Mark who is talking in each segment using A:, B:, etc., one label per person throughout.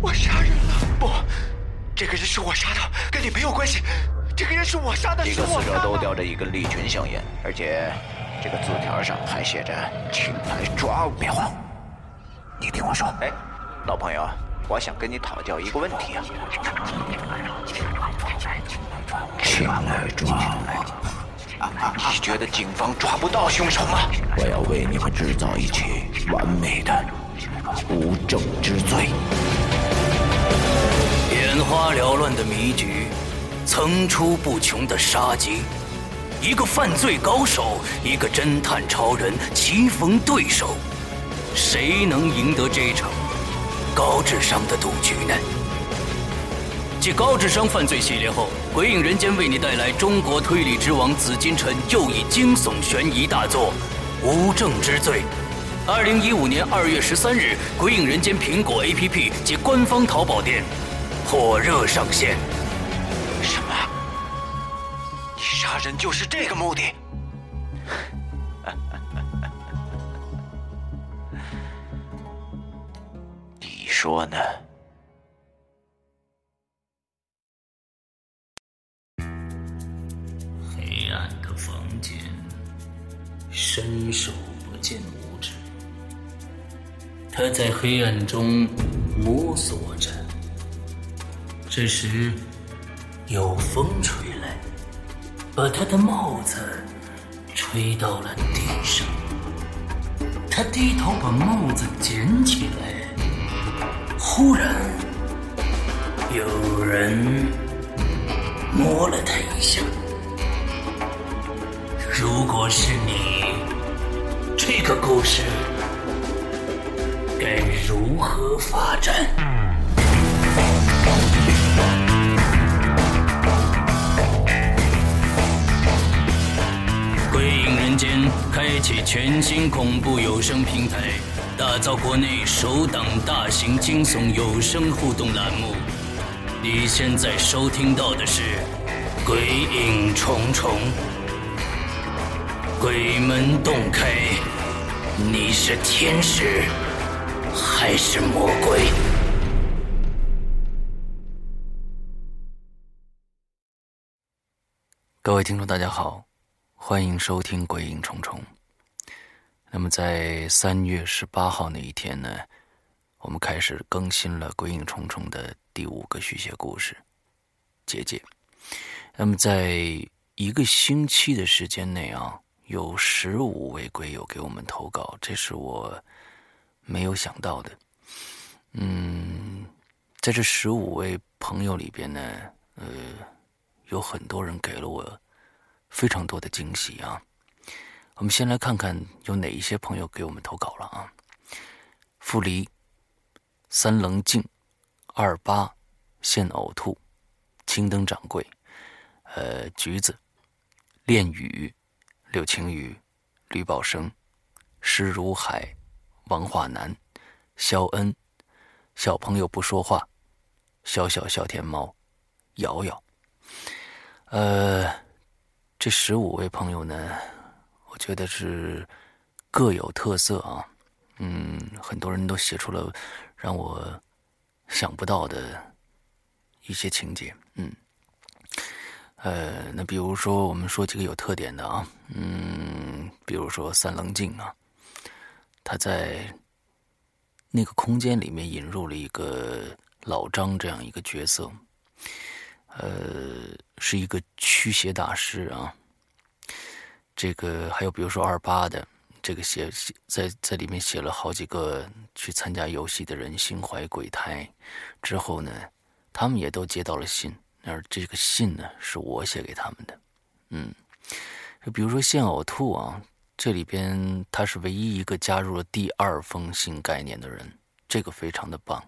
A: 我杀人了！不，这个人是我杀的，跟你没有关系。这个人是我杀的，
B: 几个死者都叼着一根利群香烟，而且这个字条上还写着“请来抓我”。
C: 别慌，你听我说。
B: 哎，老朋友，我想跟你讨教一个问题啊。
C: 请来抓
B: 我！你觉得警方抓不到凶手吗？
C: 我要为你们制造一起完美的无证之罪。
D: 眼花缭乱的迷局。层出不穷的杀机，一个犯罪高手，一个侦探超人棋逢对手，谁能赢得这场高智商的赌局呢？继高智商犯罪系列后，《鬼影人间》为你带来中国推理之王紫金陈又一惊悚悬疑大作《无证之罪》。二零一五年二月十三日，《鬼影人间》苹果 APP 及官方淘宝店火热上线。什么？
B: 你杀人就是这个目的？你说呢？
D: 黑暗的房间，伸手不见五指。他在黑暗中摸索着。这时，有风吹来。把他的帽子吹到了地上，他低头把帽子捡起来，忽然有人摸了他一下。如果是你，这个故事该如何发展？开启全新恐怖有声平台，打造国内首档大型惊悚有声互动栏目。你现在收听到的是《鬼影重重》，鬼门洞开，你是天使还是魔鬼？各位听众，大家好。欢迎收听《鬼影重重》。那么，在三月十八号那一天呢，我们开始更新了《鬼影重重》的第五个续写故事《结界》。那么，在一个星期的时间内啊，有十五位鬼友给我们投稿，这是我没有想到的。嗯，在这十五位朋友里边呢，呃，有很多人给了我。非常多的惊喜啊！我们先来看看有哪一些朋友给我们投稿了啊。傅离、三棱镜、二八、现呕吐、青灯掌柜、呃橘子、恋雨、柳晴雨、吕宝生、施如海、王化南、肖恩、小朋友不说话、小小小天猫、瑶瑶，呃。这十五位朋友呢，我觉得是各有特色啊。嗯，很多人都写出了让我想不到的一些情节。嗯，呃，那比如说，我们说几个有特点的啊。嗯，比如说三棱镜啊，他在那个空间里面引入了一个老张这样一个角色。呃，是一个驱邪大师啊。这个还有比如说二八的，这个写在在里面写了好几个去参加游戏的人心怀鬼胎，之后呢，他们也都接到了信，而这个信呢是我写给他们的。嗯，就比如说现呕吐啊，这里边他是唯一一个加入了第二封信概念的人，这个非常的棒。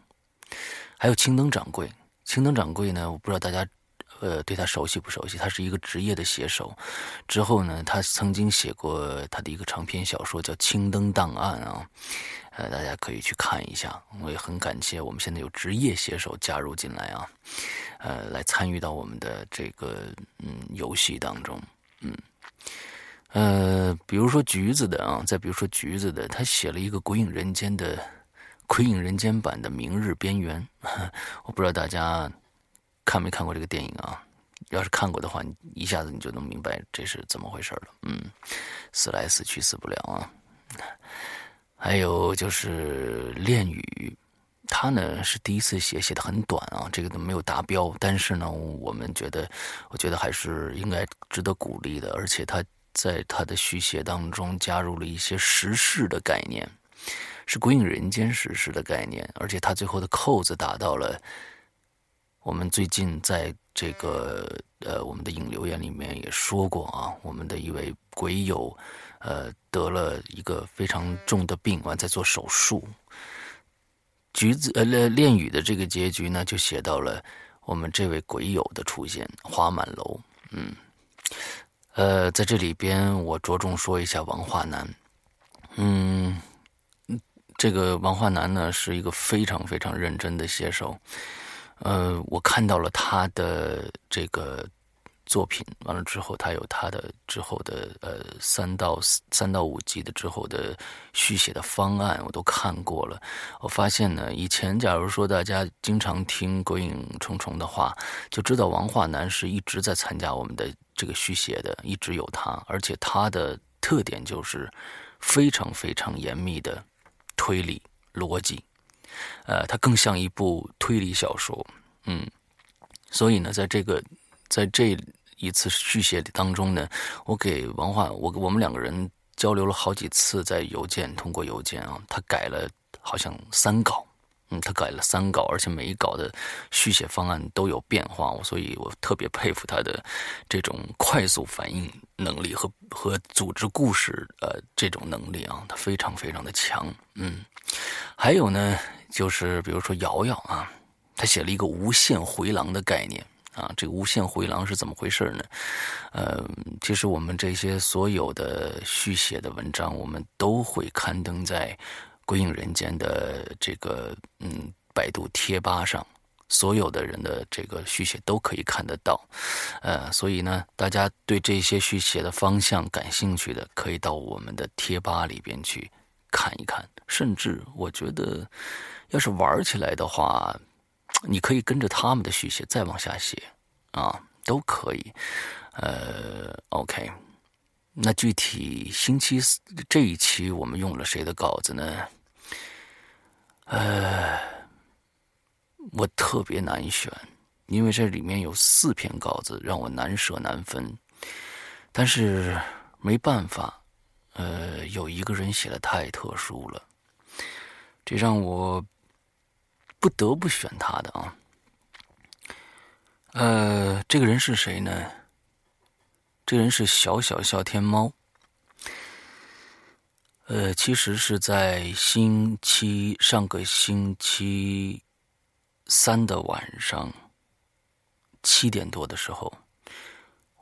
D: 还有青灯掌柜，青灯掌柜呢，我不知道大家。呃，对他熟悉不熟悉？他是一个职业的写手。之后呢，他曾经写过他的一个长篇小说，叫《青灯档案》啊。呃，大家可以去看一下。我也很感谢我们现在有职业写手加入进来啊，呃，来参与到我们的这个嗯游戏当中。嗯，呃，比如说橘子的啊，再比如说橘子的，他写了一个《鬼影人间》的鬼影人间》版的《明日边缘》，我不知道大家看没看过这个电影啊？要是看过的话，你一下子你就能明白这是怎么回事了。嗯，死来死去死不了啊。还有就是《恋语》，他呢是第一次写，写的很短啊，这个都没有达标。但是呢，我们觉得，我觉得还是应该值得鼓励的。而且他在他的续写当中加入了一些时事的概念，是鬼影人间时事的概念。而且他最后的扣子打到了我们最近在这个呃我们的影留言里面也说过啊，我们的一位鬼友。呃，得了一个非常重的病，完在做手术。橘子呃，恋语的这个结局呢，就写到了我们这位鬼友的出现，花满楼。嗯，呃，在这里边我着重说一下王化南。嗯，这个王化南呢，是一个非常非常认真的写手。呃，我看到了他的这个。作品完了之后，他有他的之后的呃三到三到五集的之后的续写的方案，我都看过了。我发现呢，以前假如说大家经常听《鬼影重重》的话，就知道王化南是一直在参加我们的这个续写的，一直有他，而且他的特点就是非常非常严密的推理逻辑，呃，它更像一部推理小说，嗯，所以呢，在这个在这。一次续写当中呢，我给王焕，我我们两个人交流了好几次，在邮件通过邮件啊，他改了好像三稿，嗯，他改了三稿，而且每一稿的续写方案都有变化，我所以我特别佩服他的这种快速反应能力和和组织故事呃这种能力啊，他非常非常的强，嗯，还有呢，就是比如说瑶瑶啊，他写了一个无限回廊的概念。啊，这个无限回廊是怎么回事呢？呃，其实我们这些所有的续写的文章，我们都会刊登在《归影人间》的这个嗯百度贴吧上，所有的人的这个续写都可以看得到。呃，所以呢，大家对这些续写的方向感兴趣的，可以到我们的贴吧里边去看一看。甚至我觉得，要是玩起来的话。你可以跟着他们的续写再往下写，啊，都可以。呃，OK，那具体星期四这一期我们用了谁的稿子呢？呃，我特别难选，因为这里面有四篇稿子让我难舍难分，但是没办法，呃，有一个人写的太特殊了，这让我。不得不选他的啊，呃，这个人是谁呢？这人是小小笑天猫。呃，其实是在星期上个星期三的晚上七点多的时候，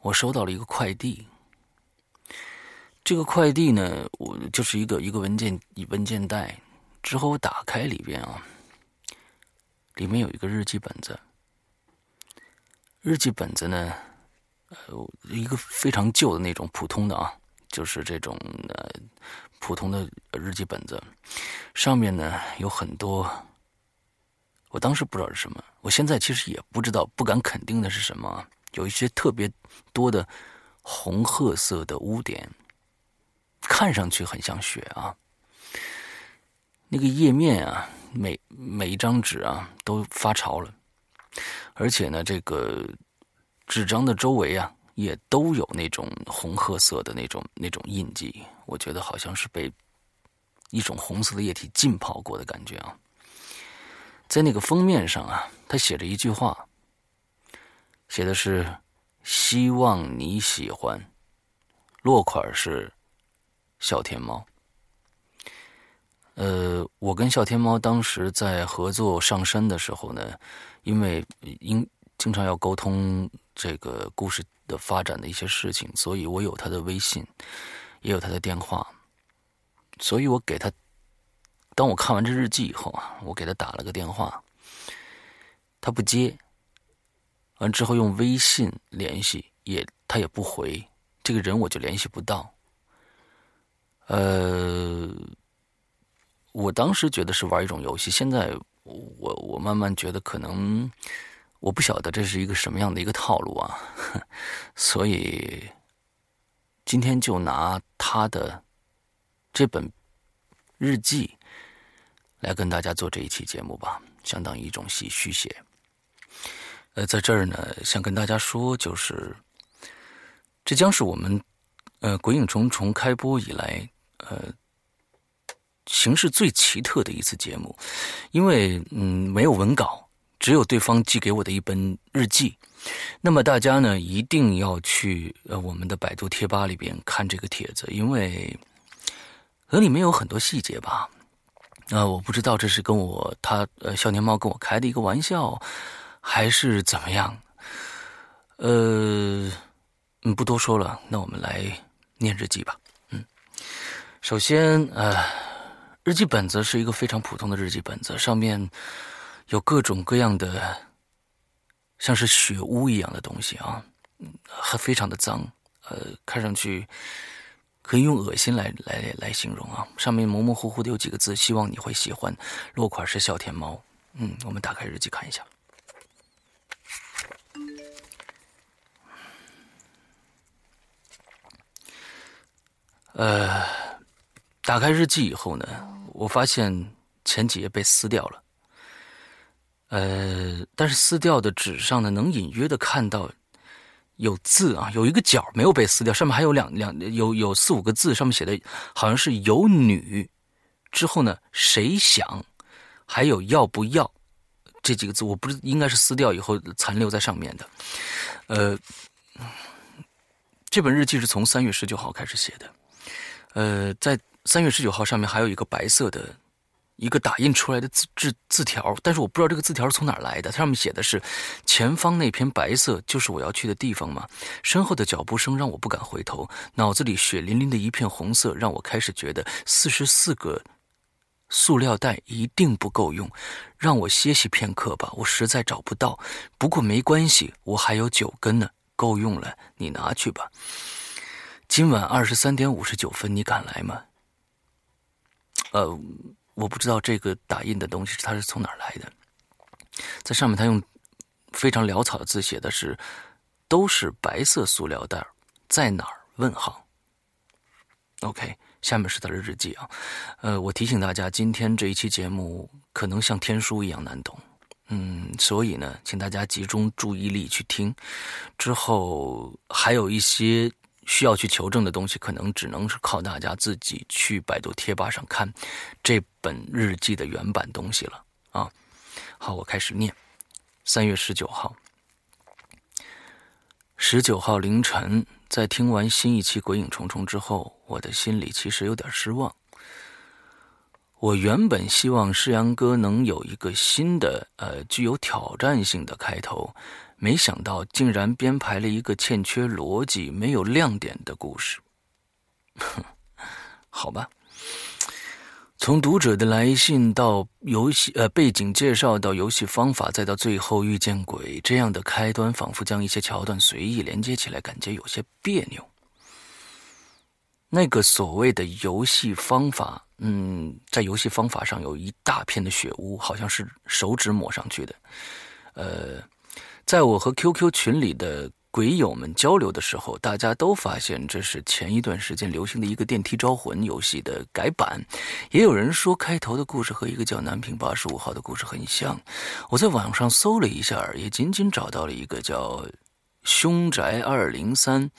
D: 我收到了一个快递。这个快递呢，我就是一个一个文件文件袋，之后我打开里边啊。里面有一个日记本子，日记本子呢，呃，一个非常旧的那种普通的啊，就是这种呃普通的日记本子，上面呢有很多，我当时不知道是什么，我现在其实也不知道，不敢肯定的是什么，有一些特别多的红褐色的污点，看上去很像血啊，那个页面啊。每每一张纸啊都发潮了，而且呢，这个纸张的周围啊也都有那种红褐色的那种那种印记，我觉得好像是被一种红色的液体浸泡过的感觉啊。在那个封面上啊，他写着一句话，写的是“希望你喜欢”，落款是“小天猫”。呃，我跟笑天猫当时在合作上山的时候呢，因为因经常要沟通这个故事的发展的一些事情，所以我有他的微信，也有他的电话，所以我给他，当我看完这日记以后啊，我给他打了个电话，他不接，完之后用微信联系也他也不回，这个人我就联系不到，呃。我当时觉得是玩一种游戏，现在我我慢慢觉得可能我不晓得这是一个什么样的一个套路啊，所以今天就拿他的这本日记来跟大家做这一期节目吧，相当于一种戏续写。呃，在这儿呢，想跟大家说，就是这将是我们呃《鬼影重重》开播以来呃形式最奇特的一次节目，因为嗯没有文稿，只有对方寄给我的一本日记。那么大家呢一定要去呃我们的百度贴吧里边看这个帖子，因为和里面有很多细节吧。啊，我不知道这是跟我他呃少年猫跟我开的一个玩笑。还是怎么样？呃，嗯，不多说了，那我们来念日记吧。嗯，首先，呃，日记本子是一个非常普通的日记本子，上面有各种各样的像是血污一样的东西啊，还非常的脏，呃，看上去可以用恶心来来来形容啊。上面模模糊糊的有几个字，希望你会喜欢。落款是小天猫。嗯，我们打开日记看一下。呃，打开日记以后呢，我发现前几页被撕掉了。呃，但是撕掉的纸上呢，能隐约的看到有字啊，有一个角没有被撕掉，上面还有两两有有四五个字，上面写的好像是有女。之后呢，谁想，还有要不要这几个字，我不是应该是撕掉以后残留在上面的。呃，这本日记是从三月十九号开始写的。呃，在三月十九号上面还有一个白色的，一个打印出来的字字字条，但是我不知道这个字条是从哪儿来的。它上面写的是：“前方那片白色就是我要去的地方吗？”身后的脚步声让我不敢回头，脑子里血淋淋的一片红色让我开始觉得四十四个塑料袋一定不够用，让我歇息片刻吧。我实在找不到，不过没关系，我还有九根呢，够用了，你拿去吧。今晚二十三点五十九分，你敢来吗？呃，我不知道这个打印的东西它是从哪儿来的，在上面他用非常潦草的字写的是“都是白色塑料袋，在哪儿？”问号。OK，下面是他的日记啊。呃，我提醒大家，今天这一期节目可能像天书一样难懂，嗯，所以呢，请大家集中注意力去听。之后还有一些。需要去求证的东西，可能只能是靠大家自己去百度贴吧上看这本日记的原版东西了啊！好，我开始念。三月十九号，十九号凌晨，在听完新一期《鬼影重重》之后，我的心里其实有点失望。我原本希望世阳哥能有一个新的、呃，具有挑战性的开头。没想到竟然编排了一个欠缺逻辑、没有亮点的故事。哼，好吧。从读者的来信到游戏呃背景介绍到游戏方法，再到最后遇见鬼，这样的开端仿佛将一些桥段随意连接起来，感觉有些别扭。那个所谓的游戏方法，嗯，在游戏方法上有一大片的血污，好像是手指抹上去的，呃。在我和 QQ 群里的鬼友们交流的时候，大家都发现这是前一段时间流行的一个电梯招魂游戏的改版。也有人说开头的故事和一个叫南平八十五号的故事很像。我在网上搜了一下，也仅仅找到了一个叫凶宅二零三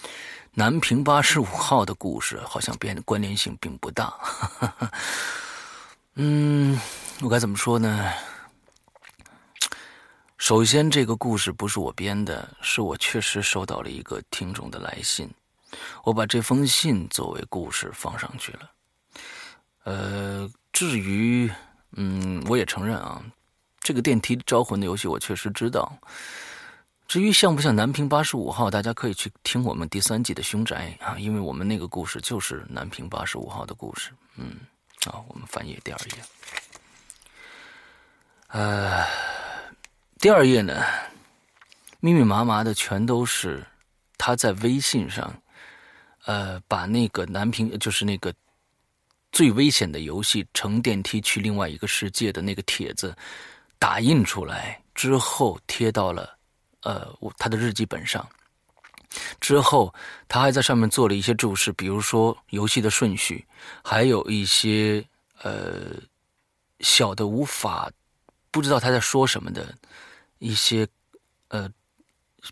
D: 南平八十五号的故事，好像变关联性并不大。嗯，我该怎么说呢？首先，这个故事不是我编的，是我确实收到了一个听众的来信，我把这封信作为故事放上去了。呃，至于，嗯，我也承认啊，这个电梯招魂的游戏我确实知道。至于像不像南平八十五号，大家可以去听我们第三季的凶宅啊，因为我们那个故事就是南平八十五号的故事。嗯，啊，我们翻页第二页，呃。第二页呢，密密麻麻的全都是他在微信上，呃，把那个南平就是那个最危险的游戏乘电梯去另外一个世界的那个帖子打印出来之后贴到了呃他的日记本上。之后，他还在上面做了一些注释，比如说游戏的顺序，还有一些呃小的无法不知道他在说什么的一些呃，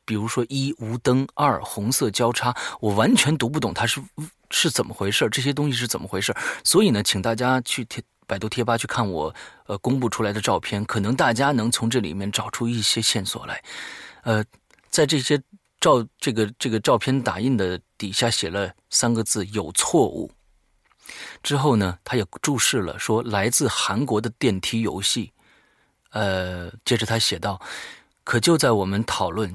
D: 比如说一无灯，二红色交叉，我完全读不懂它是是怎么回事，这些东西是怎么回事。所以呢，请大家去贴百度贴吧去看我呃公布出来的照片，可能大家能从这里面找出一些线索来。呃，在这些。照这个这个照片打印的底下写了三个字“有错误”。之后呢，他也注释了说来自韩国的电梯游戏。呃，接着他写道：“可就在我们讨论，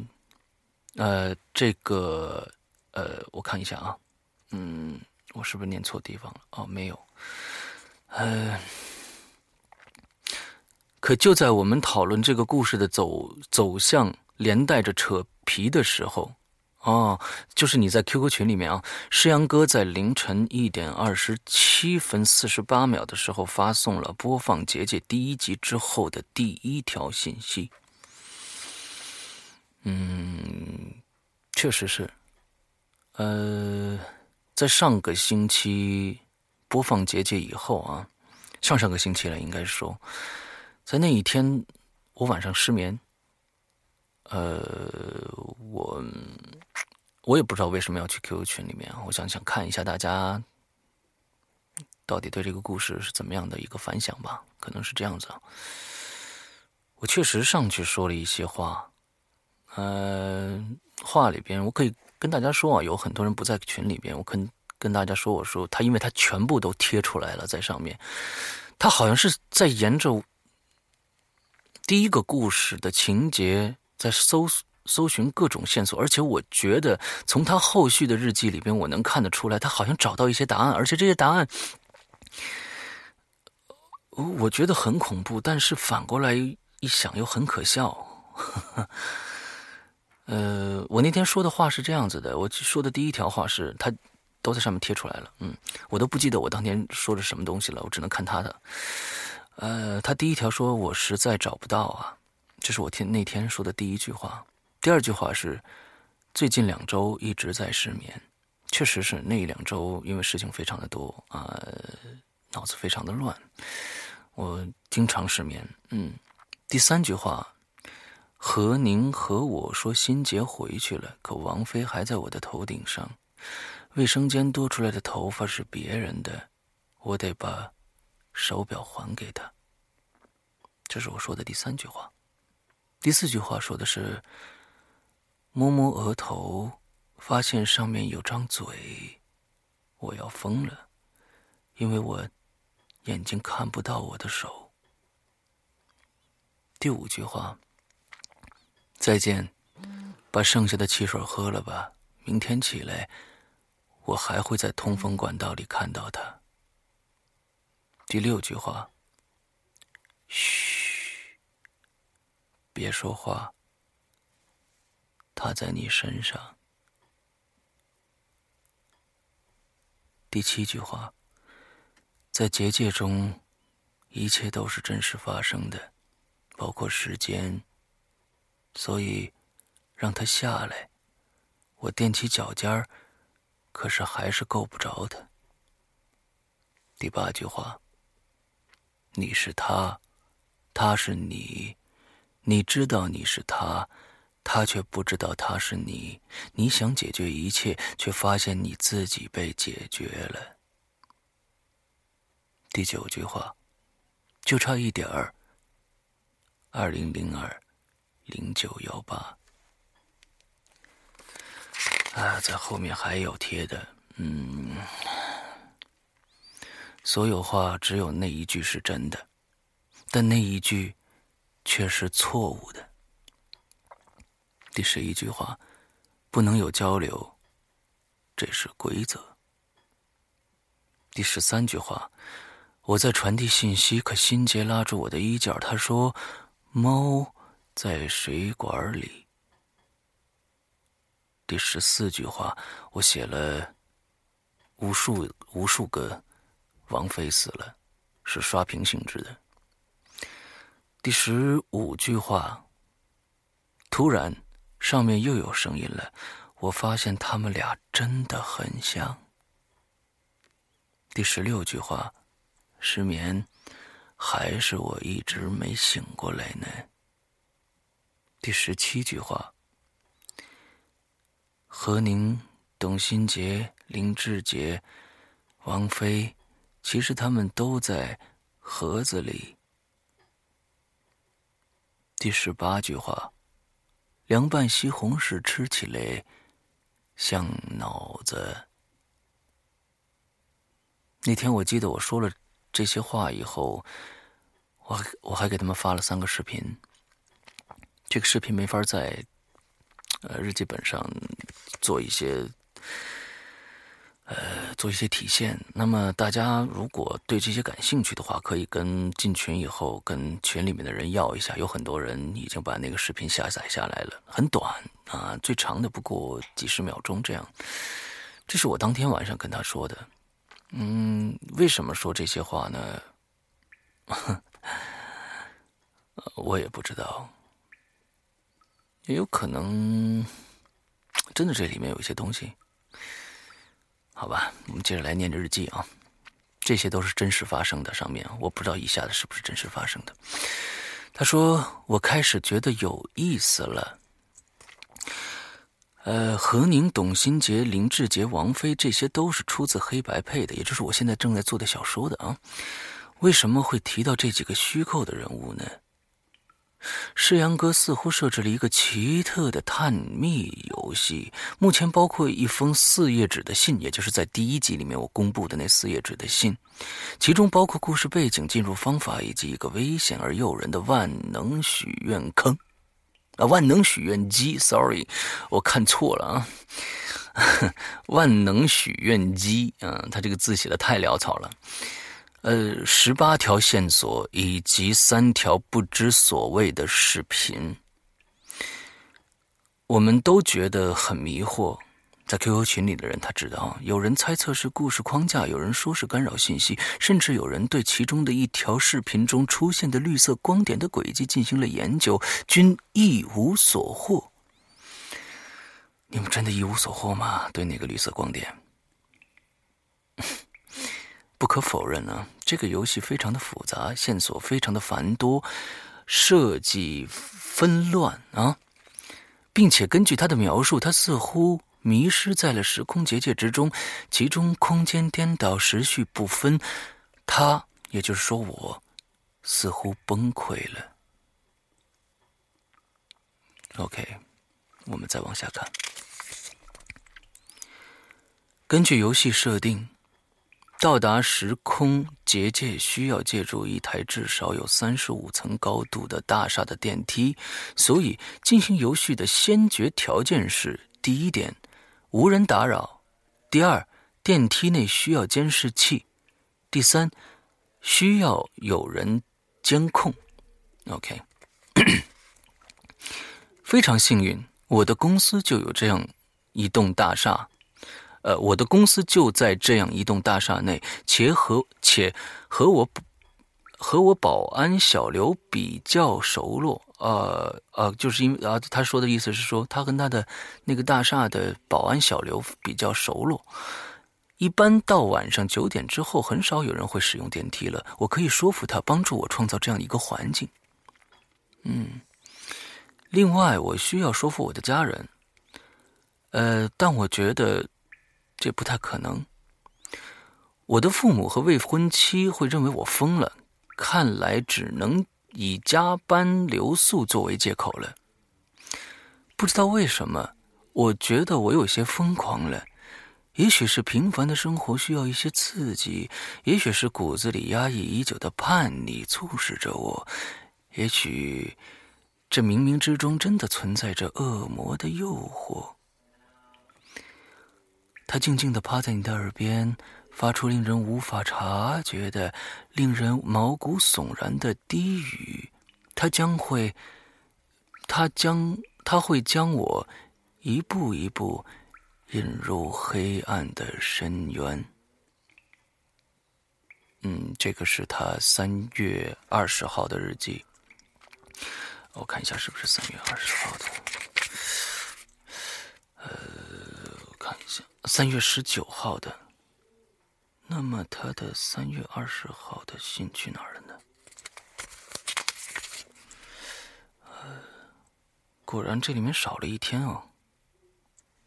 D: 呃，这个呃，我看一下啊，嗯，我是不是念错地方了？哦，没有。呃，可就在我们讨论这个故事的走走向，连带着扯。”皮的时候，哦，就是你在 QQ 群里面啊。诗阳哥在凌晨一点二十七分四十八秒的时候发送了播放结界第一集之后的第一条信息。嗯，确实是。呃，在上个星期播放结界以后啊，上上个星期了，应该说，在那一天我晚上失眠。呃，我我也不知道为什么要去 QQ 群里面，我想想看一下大家到底对这个故事是怎么样的一个反响吧，可能是这样子。我确实上去说了一些话，呃，话里边我可以跟大家说啊，有很多人不在群里边，我跟跟大家说，我说他因为他全部都贴出来了在上面，他好像是在沿着第一个故事的情节。在搜搜寻各种线索，而且我觉得从他后续的日记里边，我能看得出来，他好像找到一些答案，而且这些答案，我觉得很恐怖，但是反过来一想又很可笑。呃，我那天说的话是这样子的，我说的第一条话是他都在上面贴出来了，嗯，我都不记得我当天说的什么东西了，我只能看他的。呃，他第一条说我实在找不到啊。这是我天那天说的第一句话，第二句话是最近两周一直在失眠，确实是那两周因为事情非常的多啊，脑子非常的乱，我经常失眠。嗯，第三句话，何宁和我说心杰回去了，可王菲还在我的头顶上，卫生间多出来的头发是别人的，我得把手表还给他。这是我说的第三句话。第四句话说的是：“摸摸额头，发现上面有张嘴，我要疯了，因为我眼睛看不到我的手。”第五句话：“再见，把剩下的汽水喝了吧，明天起来，我还会在通风管道里看到他。”第六句话：“嘘。”别说话，他在你身上。第七句话，在结界中，一切都是真实发生的，包括时间。所以，让他下来。我踮起脚尖儿，可是还是够不着他。第八句话，你是他，他是你。你知道你是他，他却不知道他是你。你想解决一切，却发现你自己被解决了。第九句话，就差一点儿。二零零二零九幺八啊，在后面还有贴的，嗯，所有话只有那一句是真的，但那一句。却是错误的。第十一句话，不能有交流，这是规则。第十三句话，我在传递信息，可辛杰拉住我的衣角，他说：“猫在水管里。”第十四句话，我写了无数无数个王菲死了，是刷屏性质的。第十五句话，突然上面又有声音了，我发现他们俩真的很像。第十六句话，失眠，还是我一直没醒过来呢？第十七句话，何宁、董新杰、林志杰、王菲，其实他们都在盒子里。第十八句话，凉拌西红柿吃起来像脑子。那天我记得我说了这些话以后，我我还给他们发了三个视频。这个视频没法在呃日记本上做一些呃做一些体现。那么大家如果对这些感兴趣的话，可以跟进群以后跟群里面的人要一下。有很多人已经把那个视频下载下来了，很短啊，最长的不过几十秒钟这样。这是我当天晚上跟他说的。嗯，为什么说这些话呢？我也不知道。也有可能，真的这里面有一些东西，好吧，我们接着来念这日记啊。这些都是真实发生的，上面我不知道以下的是不是真实发生的。他说：“我开始觉得有意思了。呃，何宁、董新杰、林志杰、王菲，这些都是出自黑白配的，也就是我现在正在做的小说的啊。为什么会提到这几个虚构的人物呢？”世阳哥似乎设置了一个奇特的探秘游戏，目前包括一封四页纸的信，也就是在第一集里面我公布的那四页纸的信，其中包括故事背景、进入方法以及一个危险而诱人的万能许愿坑，啊，万能许愿机，sorry，我看错了啊，万能许愿机，嗯，他这个字写的太潦草了。呃，十八条线索以及三条不知所谓的视频，我们都觉得很迷惑。在 QQ 群里的人他知道，有人猜测是故事框架，有人说是干扰信息，甚至有人对其中的一条视频中出现的绿色光点的轨迹进行了研究，均一无所获。你们真的一无所获吗？对那个绿色光点？不可否认呢，这个游戏非常的复杂，线索非常的繁多，设计纷乱啊，并且根据他的描述，他似乎迷失在了时空结界之中，其中空间颠倒，时序不分。他，也就是说我，似乎崩溃了。OK，我们再往下看，根据游戏设定。到达时空结界需要借助一台至少有三十五层高度的大厦的电梯，所以进行游戏的先决条件是：第一点，无人打扰；第二，电梯内需要监视器；第三，需要有人监控。OK，非常幸运，我的公司就有这样一栋大厦。呃，我的公司就在这样一栋大厦内，且和且和我和我保安小刘比较熟络。呃呃，就是因为啊，他说的意思是说，他跟他的那个大厦的保安小刘比较熟络。一般到晚上九点之后，很少有人会使用电梯了。我可以说服他帮助我创造这样一个环境。嗯，另外，我需要说服我的家人。呃，但我觉得。这不太可能。我的父母和未婚妻会认为我疯了，看来只能以加班留宿作为借口了。不知道为什么，我觉得我有些疯狂了。也许是平凡的生活需要一些刺激，也许是骨子里压抑已久的叛逆促使着我，也许这冥冥之中真的存在着恶魔的诱惑。他静静的趴在你的耳边，发出令人无法察觉的、令人毛骨悚然的低语。他将会，他将，他会将我一步一步引入黑暗的深渊。嗯，这个是他三月二十号的日记。我看一下是不是三月二十号的。呃，我看一下，三月十九号的。那么他的三月二十号的信去哪儿了呢？呃，果然这里面少了一天哦。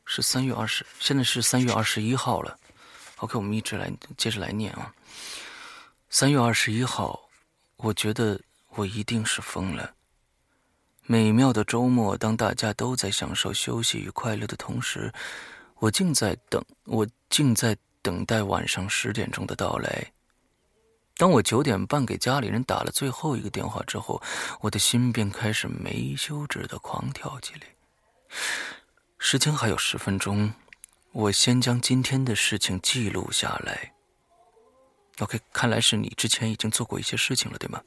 D: 是三月二十，现在是三月二十一号了。OK，我们一直来接着来念啊。三月二十一号，我觉得我一定是疯了。美妙的周末，当大家都在享受休息与快乐的同时，我竟在等，我竟在等待晚上十点钟的到来。当我九点半给家里人打了最后一个电话之后，我的心便开始没休止的狂跳起来。时间还有十分钟，我先将今天的事情记录下来。OK，看来是你之前已经做过一些事情了，对吗？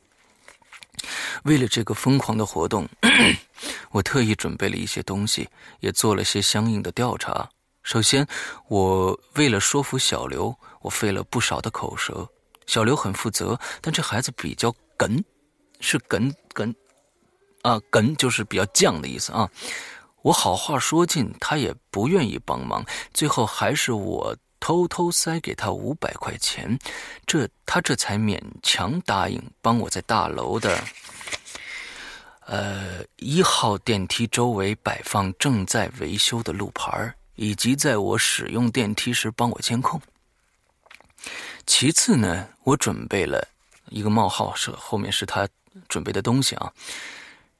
D: 为了这个疯狂的活动，我特意准备了一些东西，也做了些相应的调查。首先，我为了说服小刘，我费了不少的口舌。小刘很负责，但这孩子比较梗，是梗梗啊，梗就是比较犟的意思啊。我好话说尽，他也不愿意帮忙，最后还是我偷偷塞给他五百块钱，这他这才勉强答应帮我在大楼的，呃一号电梯周围摆放正在维修的路牌，以及在我使用电梯时帮我监控。其次呢，我准备了一个冒号，是后面是他准备的东西啊。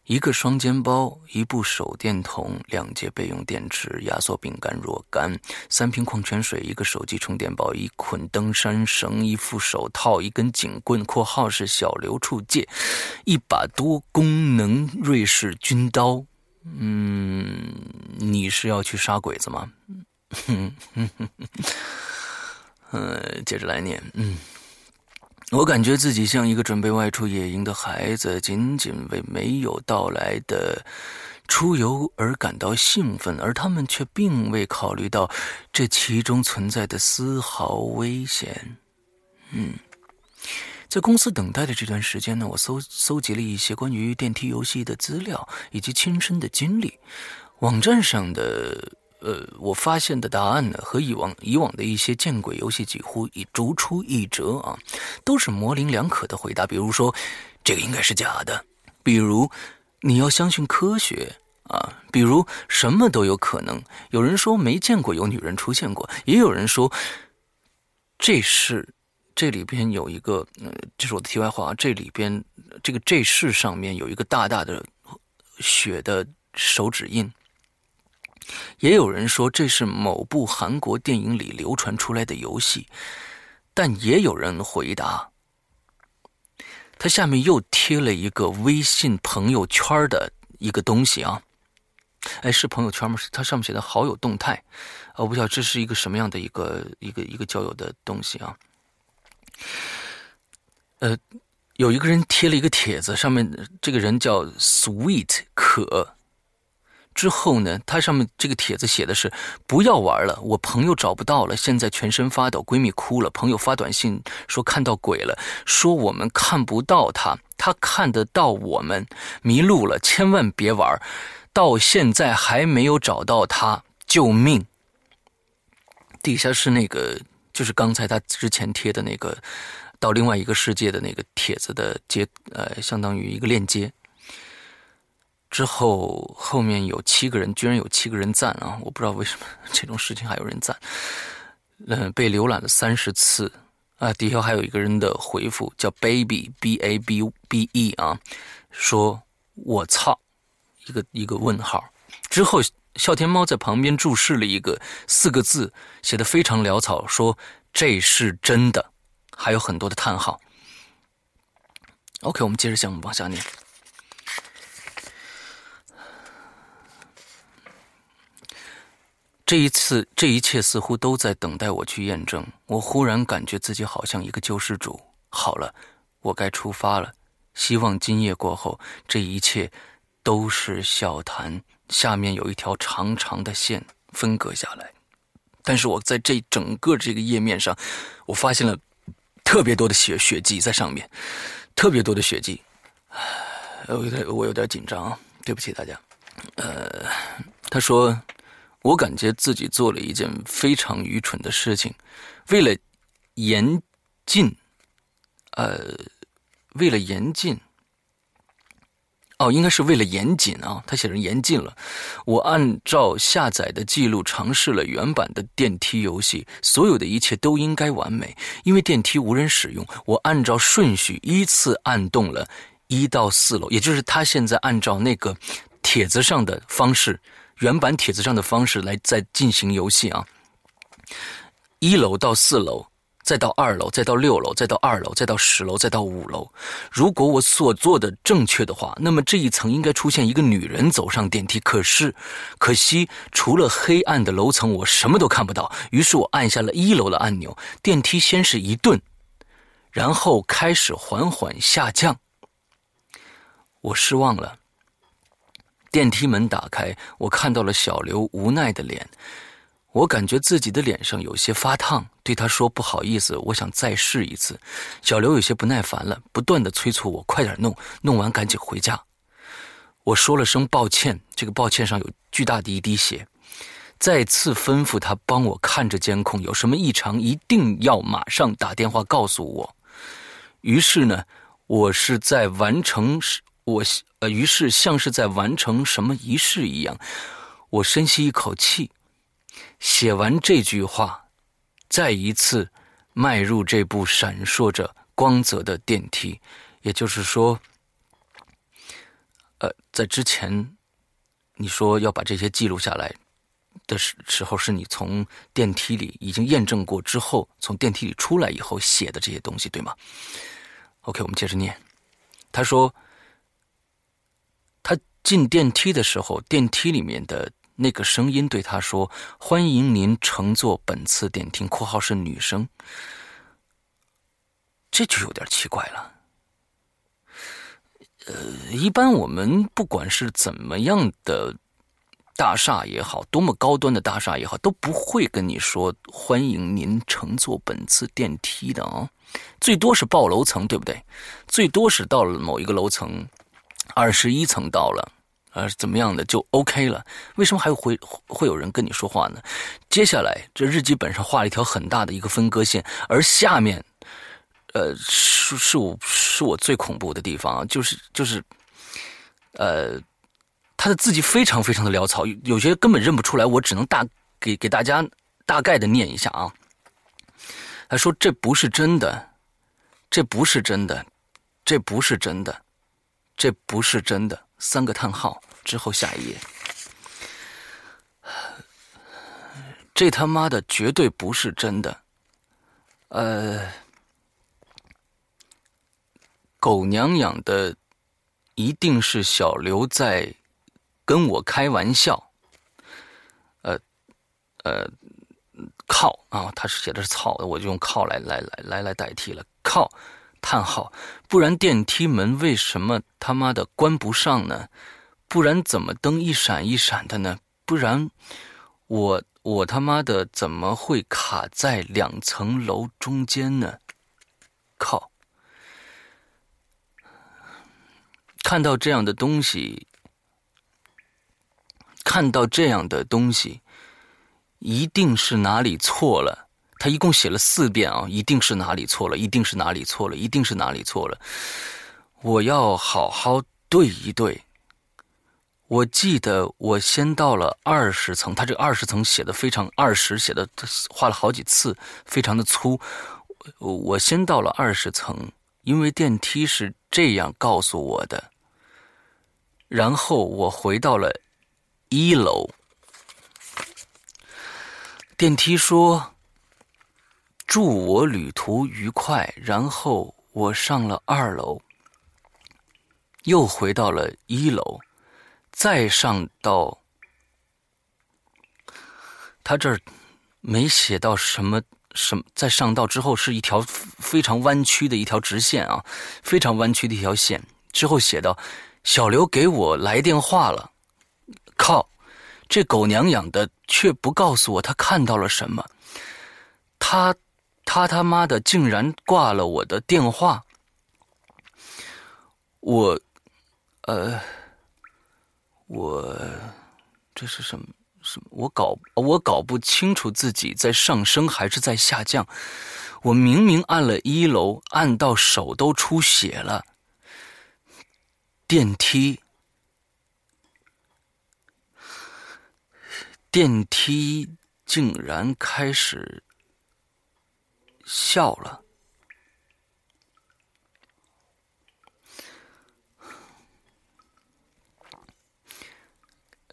D: 一个双肩包，一部手电筒，两节备用电池，压缩饼干若干，三瓶矿泉水，一个手机充电宝，一捆登山绳，一副手套，一根警棍（括号是小刘处借），一把多功能瑞士军刀。嗯，你是要去杀鬼子吗？嗯，接着来念，嗯。我感觉自己像一个准备外出野营的孩子，仅仅为没有到来的出游而感到兴奋，而他们却并未考虑到这其中存在的丝毫危险。嗯，在公司等待的这段时间呢，我搜搜集了一些关于电梯游戏的资料以及亲身的经历，网站上的。呃，我发现的答案呢，和以往以往的一些见鬼游戏几乎已如出一辙啊，都是模棱两可的回答。比如说，这个应该是假的；比如，你要相信科学啊；比如，什么都有可能。有人说没见过有女人出现过，也有人说这是这里边有一个，呃，这是我的题外话。这里边这个这是上面有一个大大的血的手指印。也有人说这是某部韩国电影里流传出来的游戏，但也有人回答，他下面又贴了一个微信朋友圈的一个东西啊，哎，是朋友圈吗？是它上面写的好友动态，我不知道这是一个什么样的一个一个一个交友的东西啊。呃，有一个人贴了一个帖子，上面这个人叫 Sweet 可。之后呢，他上面这个帖子写的是不要玩了，我朋友找不到了，现在全身发抖，闺蜜哭了，朋友发短信说看到鬼了，说我们看不到他，他看得到我们，迷路了，千万别玩，到现在还没有找到他，救命！底下是那个，就是刚才他之前贴的那个到另外一个世界的那个帖子的接，呃，相当于一个链接。之后后面有七个人，居然有七个人赞啊！我不知道为什么这种事情还有人赞。嗯，被浏览了三十次啊！底下还有一个人的回复叫 baby b a b b e 啊，说我操，一个一个问号。之后笑天猫在旁边注释了一个四个字，写的非常潦草，说这是真的，还有很多的叹号。OK，我们接着项目往下念。这一次，这一切似乎都在等待我去验证。我忽然感觉自己好像一个救世主。好了，我该出发了。希望今夜过后，这一切都是笑谈。下面有一条长长的线分隔下来，但是我在这整个这个页面上，我发现了特别多的血血迹在上面，特别多的血迹。我有点我有点紧张，对不起大家。呃，他说，我感觉自己做了一件非常愚蠢的事情，为了严禁，呃，为了严禁。哦，应该是为了严谨啊，他写成严禁了。我按照下载的记录尝试了原版的电梯游戏，所有的一切都应该完美，因为电梯无人使用。我按照顺序依次按动了一到四楼，也就是他现在按照那个帖子上的方式，原版帖子上的方式来在进行游戏啊。一楼到四楼。再到二楼，再到六楼，再到二楼，再到十楼，再到五楼。如果我所做的正确的话，那么这一层应该出现一个女人走上电梯。可是，可惜除了黑暗的楼层，我什么都看不到。于是我按下了一楼的按钮，电梯先是一顿，然后开始缓缓下降。我失望了。电梯门打开，我看到了小刘无奈的脸。我感觉自己的脸上有些发烫，对他说：“不好意思，我想再试一次。”小刘有些不耐烦了，不断的催促我快点弄，弄完赶紧回家。我说了声抱歉，这个抱歉上有巨大的一滴血。再次吩咐他帮我看着监控，有什么异常一定要马上打电话告诉我。于是呢，我是在完成我呃，于是像是在完成什么仪式一样，我深吸一口气。写完这句话，再一次迈入这部闪烁着光泽的电梯。也就是说，呃，在之前你说要把这些记录下来的时时候，是你从电梯里已经验证过之后，从电梯里出来以后写的这些东西，对吗？OK，我们接着念。他说，进电梯的时候，电梯里面的。那个声音对他说：“欢迎您乘坐本次电梯。”（括号是女生）这就有点奇怪了。呃，一般我们不管是怎么样的大厦也好，多么高端的大厦也好，都不会跟你说“欢迎您乘坐本次电梯”的啊。最多是报楼层，对不对？最多是到了某一个楼层，二十一层到了。呃，怎么样的就 OK 了？为什么还会会有人跟你说话呢？接下来，这日记本上画了一条很大的一个分割线，而下面，呃，是是我是我最恐怖的地方，就是就是，呃，他的字迹非常非常的潦草，有些根本认不出来，我只能大给给大家大概的念一下啊。他说：“这不是真的，这不是真的，这不是真的，这不是真的。”三个叹号之后，下一页。这他妈的绝对不是真的。呃，狗娘养的，一定是小刘在跟我开玩笑。呃，呃，靠啊，他是写的是草的，我就用靠来来来来来代替了靠。叹号，不然电梯门为什么他妈的关不上呢？不然怎么灯一闪一闪的呢？不然我我他妈的怎么会卡在两层楼中间呢？靠！看到这样的东西，看到这样的东西，一定是哪里错了。他一共写了四遍啊，一定是哪里错了，一定是哪里错了，一定是哪里错了。我要好好对一对。我记得我先到了二十层，他这个二十层写的非常二十，写的画了好几次，非常的粗。我先到了二十层，因为电梯是这样告诉我的。然后我回到了一楼，电梯说。祝我旅途愉快。然后我上了二楼，又回到了一楼，再上到他这儿没写到什么什么。再上到之后是一条非常弯曲的一条直线啊，非常弯曲的一条线。之后写到小刘给我来电话了。靠，这狗娘养的却不告诉我他看到了什么。他。他他妈的竟然挂了我的电话。我，呃，我这是什么？什么？我搞我搞不清楚自己在上升还是在下降。我明明按了一楼，按到手都出血了。电梯，电梯竟然开始笑了。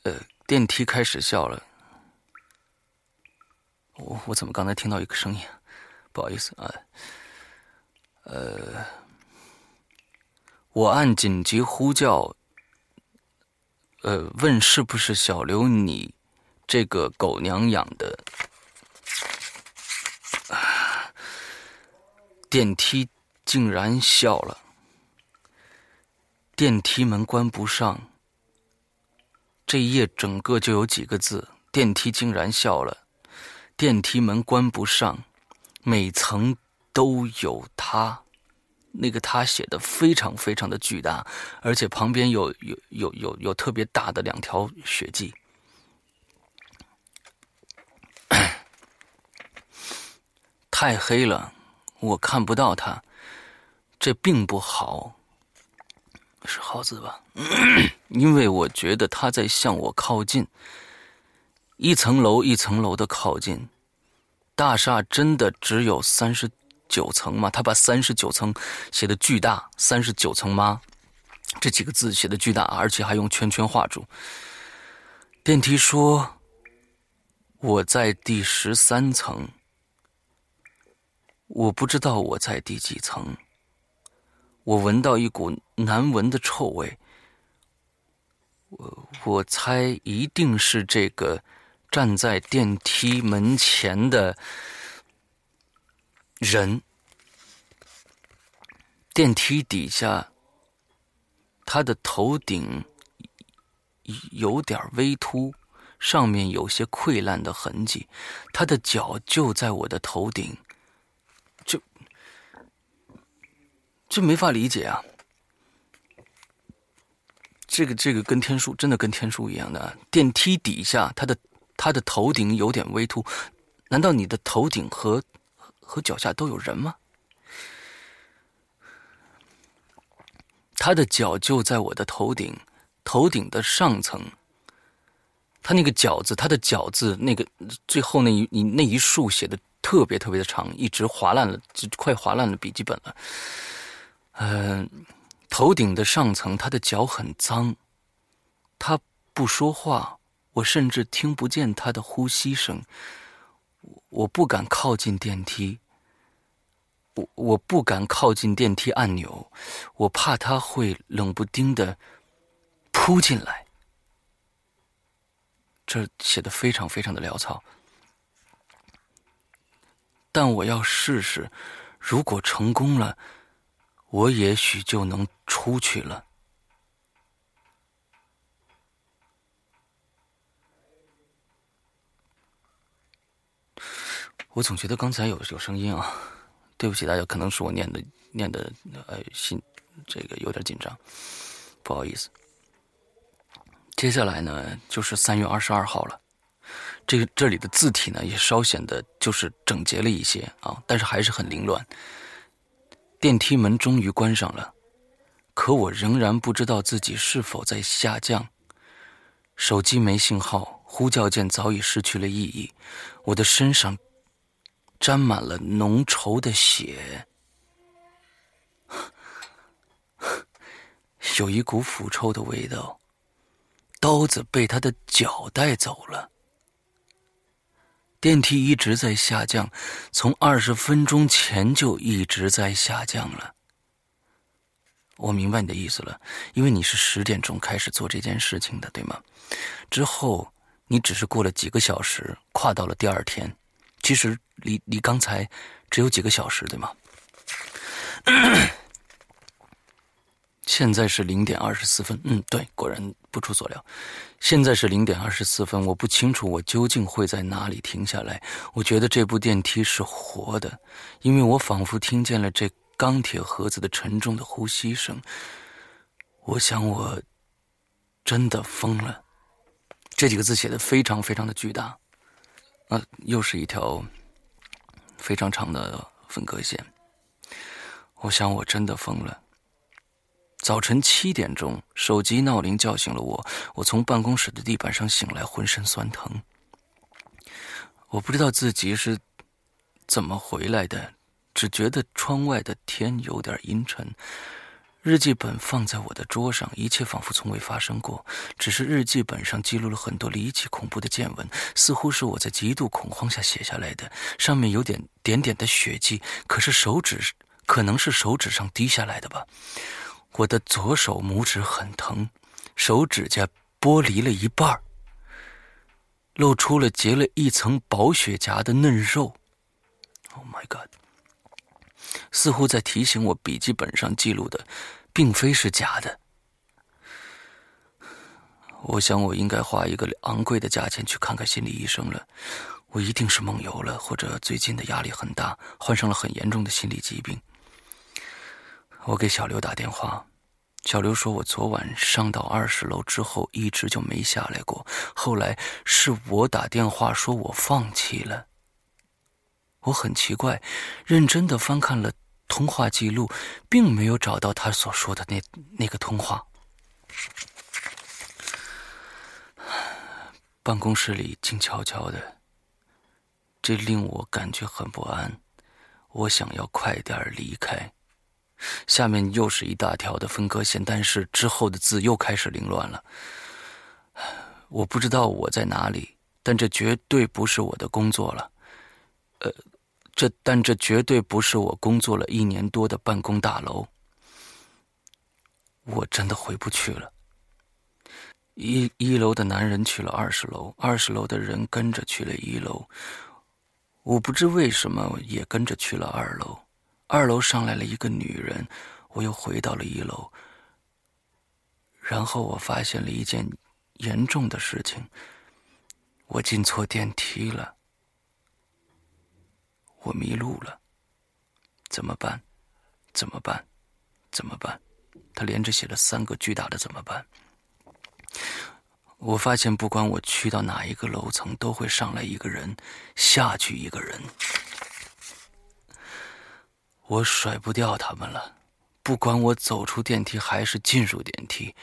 D: 呃，电梯开始笑了。我我怎么刚才听到一个声音？不好意思啊，呃，我按紧急呼叫，呃，问是不是小刘你这个狗娘养的？电梯竟然笑了，电梯门关不上。这一页整个就有几个字：电梯竟然笑了，电梯门关不上。每层都有他，那个他写的非常非常的巨大，而且旁边有有有有有特别大的两条血迹。太黑了，我看不到他，这并不好，是耗子吧？因为我觉得他在向我靠近，一层楼一层楼的靠近。大厦真的只有三十九层吗？他把三十九层写的巨大，三十九层吗？这几个字写的巨大，而且还用圈圈画住。电梯说：“我在第十三层。”我不知道我在第几层。我闻到一股难闻的臭味。我我猜一定是这个。站在电梯门前的人，电梯底下，他的头顶有点微凸，上面有些溃烂的痕迹，他的脚就在我的头顶，这没法理解啊！这个这个跟天书真的跟天书一样的，电梯底下他的。他的头顶有点微凸，难道你的头顶和和脚下都有人吗？他的脚就在我的头顶，头顶的上层。他那个脚字，他的脚字那个最后那一你那一竖写的特别特别的长，一直划烂了，就快划烂了笔记本了。嗯，头顶的上层，他的脚很脏，他不说话。我甚至听不见他的呼吸声，我不敢靠近电梯，我我不敢靠近电梯按钮，我怕他会冷不丁的扑进来。这写的非常非常的潦草，但我要试试，如果成功了，我也许就能出去了。我总觉得刚才有有声音啊，对不起大家，可能是我念的念的呃心这个有点紧张，不好意思。接下来呢就是三月二十二号了，这个这里的字体呢也稍显得就是整洁了一些啊，但是还是很凌乱。电梯门终于关上了，可我仍然不知道自己是否在下降。手机没信号，呼叫键早已失去了意义，我的身上。沾满了浓稠的血，有一股腐臭的味道。刀子被他的脚带走了。电梯一直在下降，从二十分钟前就一直在下降了。我明白你的意思了，因为你是十点钟开始做这件事情的，对吗？之后你只是过了几个小时，跨到了第二天。其实离离刚才只有几个小时，对吗？现在是零点二十四分。嗯，对，果然不出所料，现在是零点二十四分，我不清楚我究竟会在哪里停下来。我觉得这部电梯是活的，因为我仿佛听见了这钢铁盒子的沉重的呼吸声。我想我真的疯了。这几个字写的非常非常的巨大，啊，又是一条非常长的分割线。我想我真的疯了。早晨七点钟，手机闹铃叫醒了我。我从办公室的地板上醒来，浑身酸疼。我不知道自己是怎么回来的，只觉得窗外的天有点阴沉。日记本放在我的桌上，一切仿佛从未发生过。只是日记本上记录了很多离奇恐怖的见闻，似乎是我在极度恐慌下写下来的。上面有点点点的血迹，可是手指可能是手指上滴下来的吧。我的左手拇指很疼，手指甲剥离了一半露出了结了一层薄雪夹的嫩肉。Oh my god！似乎在提醒我，笔记本上记录的并非是假的。我想，我应该花一个昂贵的价钱去看看心理医生了。我一定是梦游了，或者最近的压力很大，患上了很严重的心理疾病。我给小刘打电话，小刘说我昨晚上到二十楼之后一直就没下来过。后来是我打电话说我放弃了。我很奇怪，认真的翻看了通话记录，并没有找到他所说的那那个通话。办公室里静悄悄的，这令我感觉很不安。我想要快点离开。下面又是一大条的分割线，但是之后的字又开始凌乱了。我不知道我在哪里，但这绝对不是我的工作了。呃，这但这绝对不是我工作了一年多的办公大楼。我真的回不去了。一一楼的男人去了二十楼，二十楼的人跟着去了一楼。我不知为什么也跟着去了二楼。二楼上来了一个女人，我又回到了一楼。然后我发现了一件严重的事情：我进错电梯了，我迷路了。怎么办？怎么办？怎么办？他连着写了三个巨大的“怎么办”。我发现，不管我去到哪一个楼层，都会上来一个人，下去一个人。我甩不掉他们了，不管我走出电梯还是进入电梯，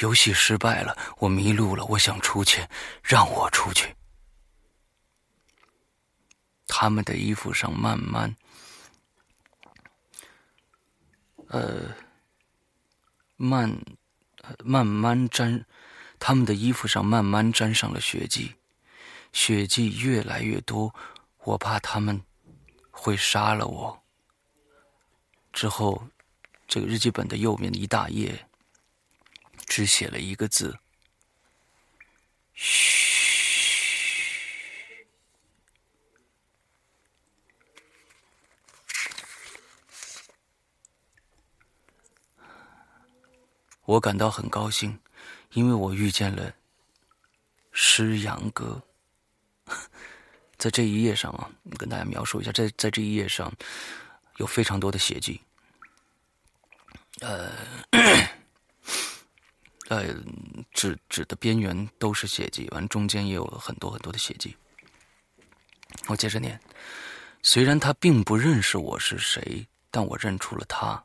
D: 游戏失败了，我迷路了，我想出去，让我出去。他们的衣服上慢慢，呃，慢，慢慢沾，他们的衣服上慢慢沾上了血迹，血迹越来越多，我怕他们会杀了我。之后，这个日记本的右面一大页，只写了一个字：“嘘。”我感到很高兴，因为我遇见了诗阳哥。在这一页上啊，跟大家描述一下，在在这一页上有非常多的血迹。呃，呃，纸纸的边缘都是血迹，完中间也有很多很多的血迹。我接着念，虽然他并不认识我是谁，但我认出了他。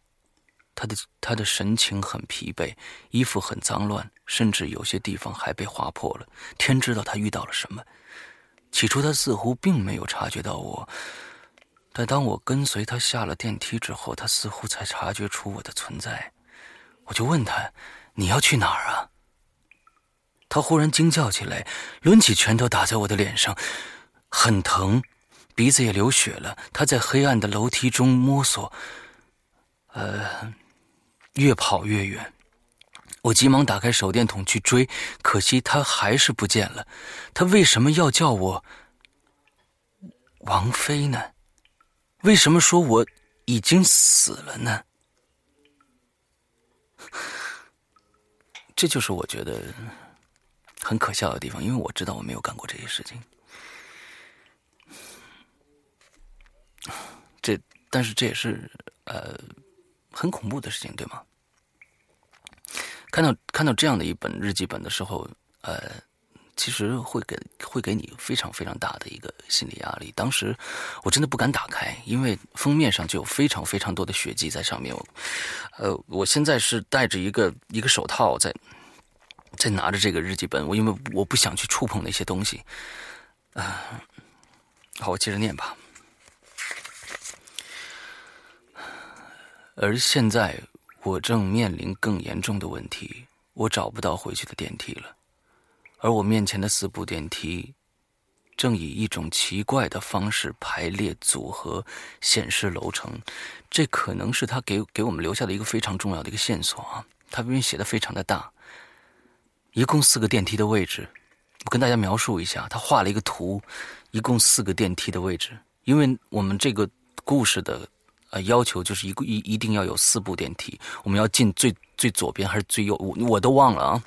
D: 他的他的神情很疲惫，衣服很脏乱，甚至有些地方还被划破了。天知道他遇到了什么。起初他似乎并没有察觉到我。但当我跟随他下了电梯之后，他似乎才察觉出我的存在。我就问他：“你要去哪儿啊？”他忽然惊叫起来，抡起拳头打在我的脸上，很疼，鼻子也流血了。他在黑暗的楼梯中摸索，呃，越跑越远。我急忙打开手电筒去追，可惜他还是不见了。他为什么要叫我王妃呢？为什么说我已经死了呢？这就是我觉得很可笑的地方，因为我知道我没有干过这些事情。这，但是这也是呃很恐怖的事情，对吗？看到看到这样的一本日记本的时候，呃，其实会给会给你非常非常大的一个心理压力。当时我真的不敢打开，因为封面上就有非常非常多的血迹在上面。我呃，我现在是戴着一个一个手套在在拿着这个日记本，我因为我不想去触碰那些东西。啊，好，我接着念吧。而现在，我正面临更严重的问题，我找不到回去的电梯了。而我面前的四部电梯，正以一种奇怪的方式排列组合显示楼层。这可能是他给给我们留下的一个非常重要的一个线索啊！他因为写的非常的大，一共四个电梯的位置，我跟大家描述一下。他画了一个图，一共四个电梯的位置，因为我们这个故事的。呃，要求就是一一一定要有四部电梯，我们要进最最左边还是最右？我我都忘了啊，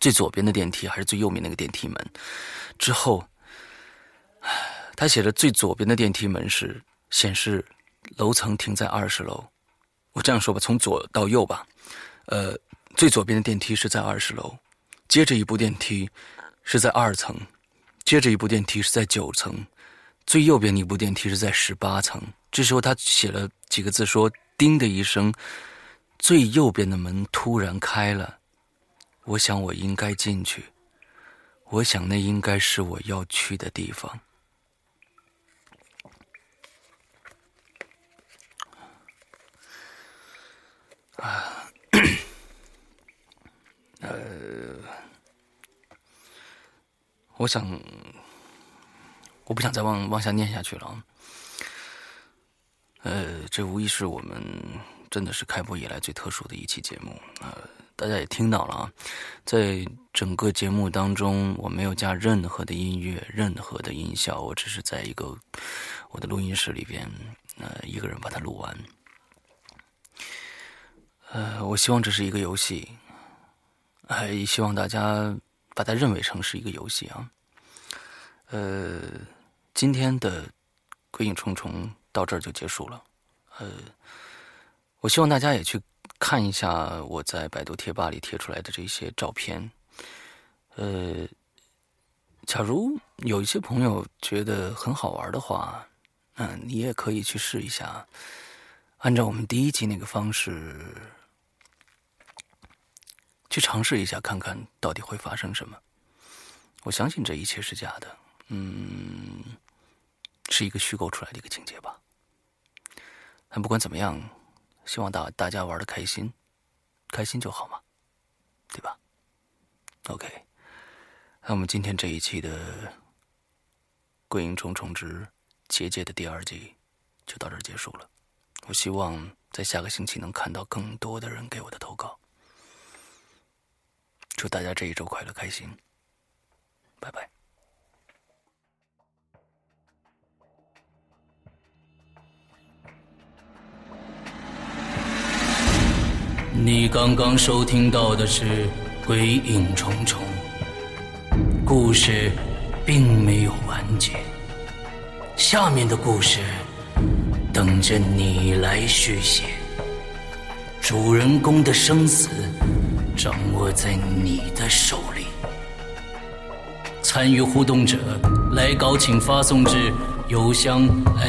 D: 最左边的电梯还是最右面那个电梯门？之后，他写的最左边的电梯门是显示楼层停在二十楼。我这样说吧，从左到右吧。呃，最左边的电梯是在二十楼，接着一部电梯是在二层，接着一部电梯是在九层，最右边的一部电梯是在十八层。这时候，他写了几个字，说：“叮的一声，最右边的门突然开了。我想，我应该进去。我想，那应该是我要去的地方。”啊，呃，我想，我不想再往往下念下去了。呃，这无疑是我们真的是开播以来最特殊的一期节目呃，大家也听到了啊，在整个节目当中，我没有加任何的音乐，任何的音效，我只是在一个我的录音室里边，呃，一个人把它录完。呃，我希望这是一个游戏，还希望大家把它认为成是一个游戏啊。呃，今天的鬼影重重。到这儿就结束了，呃，我希望大家也去看一下我在百度贴吧里贴出来的这些照片，呃，假如有一些朋友觉得很好玩的话，嗯，你也可以去试一下，按照我们第一集那个方式去尝试一下，看看到底会发生什么。我相信这一切是假的，嗯，是一个虚构出来的一个情节吧。但不管怎么样，希望大大家玩的开心，开心就好嘛，对吧？OK，那我们今天这一期的《鬼影重重之结界》的第二集就到这儿结束了。我希望在下个星期能看到更多的人给我的投稿。祝大家这一周快乐开心，拜拜。你刚刚收听到的是《鬼影重重》，故事并没有完结，下面的故事等着你来续写。主人公的生死掌握在你的手里。参与互动者来稿请发送至邮箱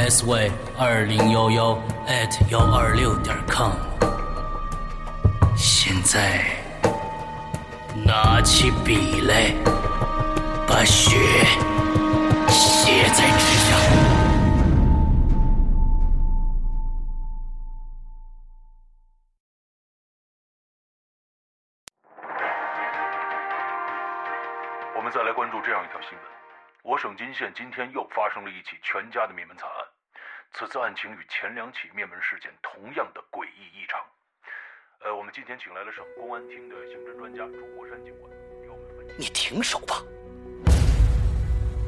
D: sy 二零幺幺 at 幺二六点 com。现在，拿起笔来，把血写在纸上。
E: 我们再来关注这样一条新闻：我省金县今天又发生了一起全家的灭门惨案，此次案情与前两起灭门事件同样的诡异异常。呃，我们今天请来了省公安厅的刑侦专家朱国山警官，与我们分析。
C: 你停手吧！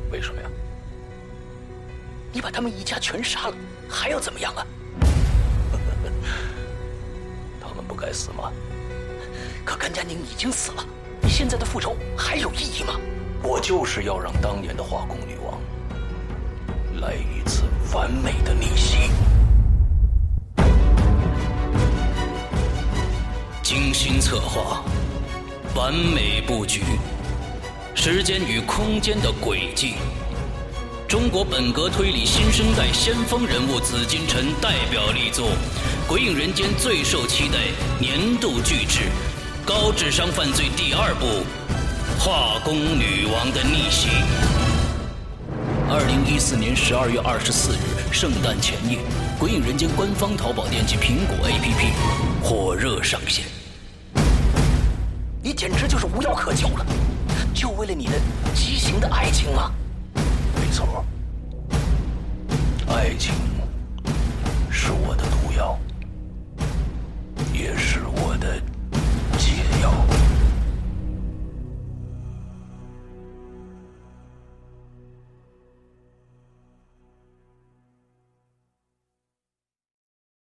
D: 为什么呀？
C: 你把他们一家全杀了，还要怎么样啊？
D: 他们不该死吗？可甘家宁已经死了，你现在的复仇还有意义吗？我就是要让当年的化工女王来一次完美的逆袭。精心策划，完美布局，时间与空间的轨迹。中国本格推理新生代先锋人物紫金陈代表力作，《鬼影人间》最受期待年度巨制《高智商犯罪》第二部《化工女王的逆袭》。二零一四年十二月二十四日圣诞前夜，《鬼影人间》官方淘宝店及苹果 APP 火热上线。你简直就是无药可救了，就为了你的畸形的爱情吗？没错，爱情是我的毒。